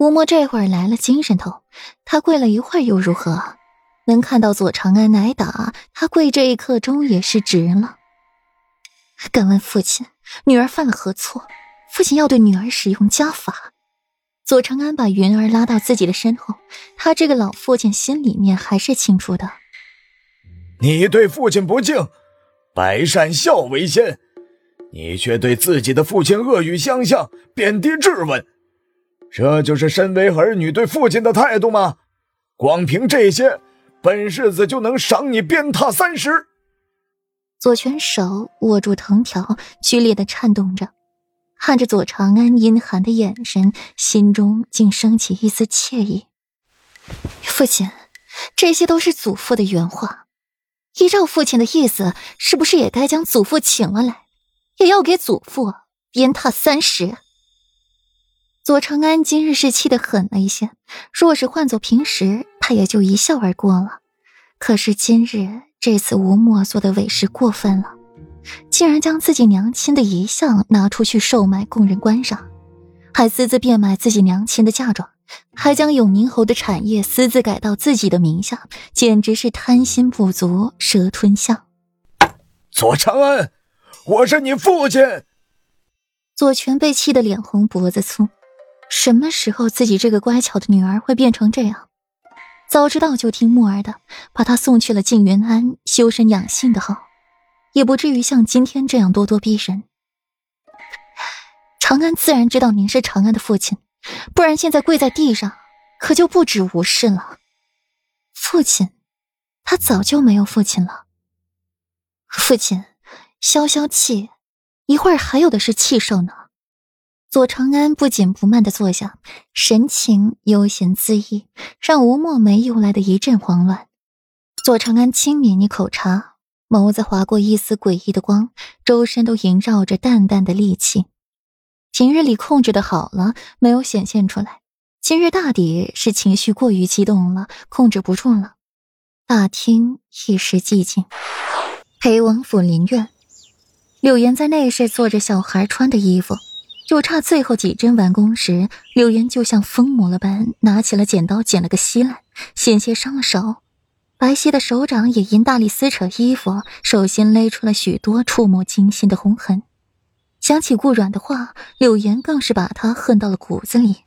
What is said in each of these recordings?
吴莫这会儿来了精神头，他跪了一会儿又如何？能看到左长安挨打，他跪这一刻钟也是值了。敢问父亲，女儿犯了何错？父亲要对女儿使用家法。左长安把云儿拉到自己的身后，他这个老父亲心里面还是清楚的。你对父亲不敬，百善孝为先，你却对自己的父亲恶语相向，贬低质问，这就是身为儿女对父亲的态度吗？光凭这些，本世子就能赏你鞭挞三十。左权手握住藤条，剧烈的颤动着，看着左长安阴寒的眼神，心中竟升起一丝惬意。父亲，这些都是祖父的原话。依照父亲的意思，是不是也该将祖父请了来，也要给祖父鞭挞三十？左长安今日是气得狠了一些，若是换做平时，他也就一笑而过了。可是今日这次吴墨做的委实过分了，竟然将自己娘亲的遗像拿出去售卖供人观赏，还私自变卖自己娘亲的嫁妆。还将永宁侯的产业私自改到自己的名下，简直是贪心不足蛇吞象。左长安，我是你父亲。左权被气得脸红脖子粗，什么时候自己这个乖巧的女儿会变成这样？早知道就听木儿的，把她送去了静云庵修身养性的好，也不至于像今天这样咄咄逼人。长安自然知道您是长安的父亲。不然现在跪在地上，可就不止无事了。父亲，他早就没有父亲了。父亲，消消气，一会儿还有的是气受呢。左长安不紧不慢的坐下，神情悠闲恣意，让吴墨梅由来的一阵慌乱。左长安轻抿一口茶，眸子划过一丝诡异的光，周身都萦绕着淡淡的戾气。平日里控制的好了，没有显现出来。今日大抵是情绪过于激动了，控制不住了。大厅一时寂静。裴王府林院，柳岩在内室做着小孩穿的衣服，就差最后几针完工时，柳岩就像疯魔了般拿起了剪刀剪了个稀烂，险些伤了手。白皙的手掌也因大力撕扯衣服，手心勒出了许多触目惊心的红痕。想起顾阮的话，柳岩更是把他恨到了骨子里。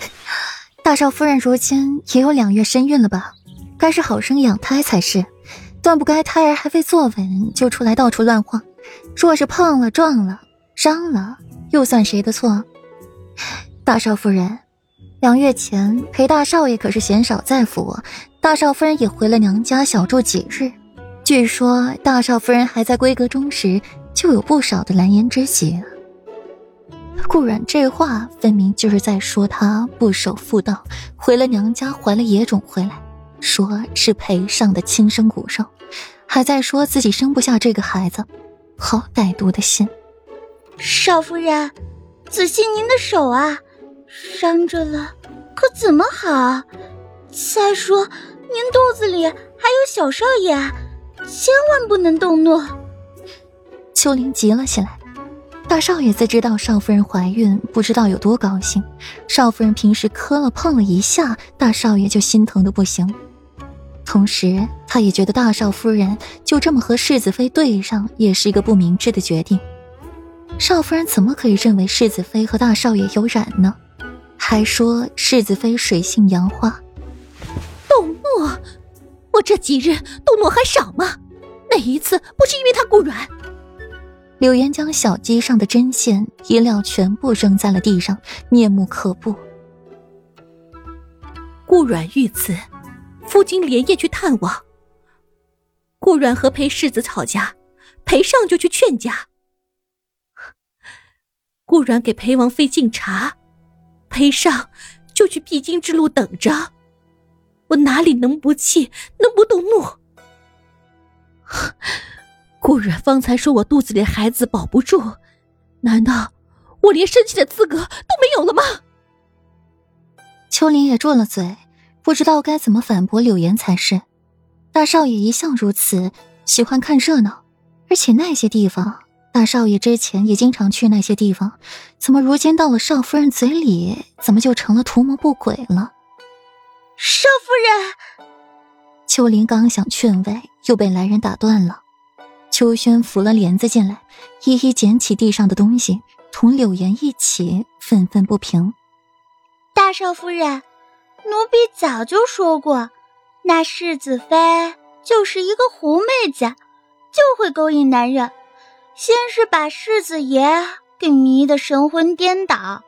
大少夫人如今也有两月身孕了吧？该是好生养胎才是，断不该胎儿还未坐稳就出来到处乱晃。若是碰了、撞了、伤了，又算谁的错？大少夫人，两月前裴大少爷可是嫌少在府，大少夫人也回了娘家小住几日。据说大少夫人还在闺阁中时。就有不少的蓝颜知己。顾阮这话分明就是在说他不守妇道，回了娘家怀了野种回来，说是裴尚的亲生骨肉，还在说自己生不下这个孩子，好歹毒的心。少夫人，仔细您的手啊，伤着了，可怎么好？再说您肚子里还有小少爷，千万不能动怒。秋玲急了起来，大少爷自知道少夫人怀孕，不知道有多高兴。少夫人平时磕了碰了一下，大少爷就心疼的不行。同时，他也觉得大少夫人就这么和世子妃对上，也是一个不明智的决定。少夫人怎么可以认为世子妃和大少爷有染呢？还说世子妃水性杨花，动怒？我这几日动怒还少吗？哪一次不是因为他顾软？柳岩将小鸡上的针线衣料全部扔在了地上，面目可怖。顾阮遇刺，夫君连夜去探望。顾阮和裴世子吵架，裴尚就去劝架。顾阮给裴王妃敬茶，裴尚就去必经之路等着。我哪里能不气，能不动怒？顾阮方才说我肚子里孩子保不住，难道我连生气的资格都没有了吗？秋林也住了嘴，不知道该怎么反驳柳岩才是。大少爷一向如此，喜欢看热闹，而且那些地方大少爷之前也经常去那些地方，怎么如今到了少夫人嘴里，怎么就成了图谋不轨了？少夫人，秋林刚想劝慰，又被来人打断了。秋轩扶了帘子进来，一一捡起地上的东西，同柳岩一起愤愤不平。大少夫人，奴婢早就说过，那世子妃就是一个狐妹子，就会勾引男人。先是把世子爷给迷得神魂颠倒，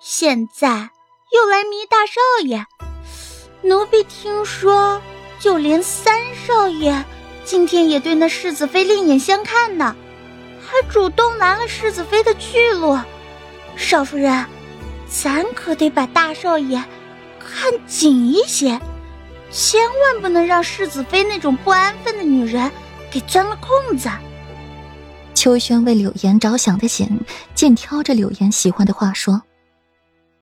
现在又来迷大少爷。奴婢听说，就连三少爷今天也对那世子妃另眼相看呢，还主动拦了世子妃的去路。少夫人，咱可得把大少爷看紧一些，千万不能让世子妃那种不安分的女人给钻了空子。秋轩为柳岩着想的紧，尽挑着柳岩喜欢的话说。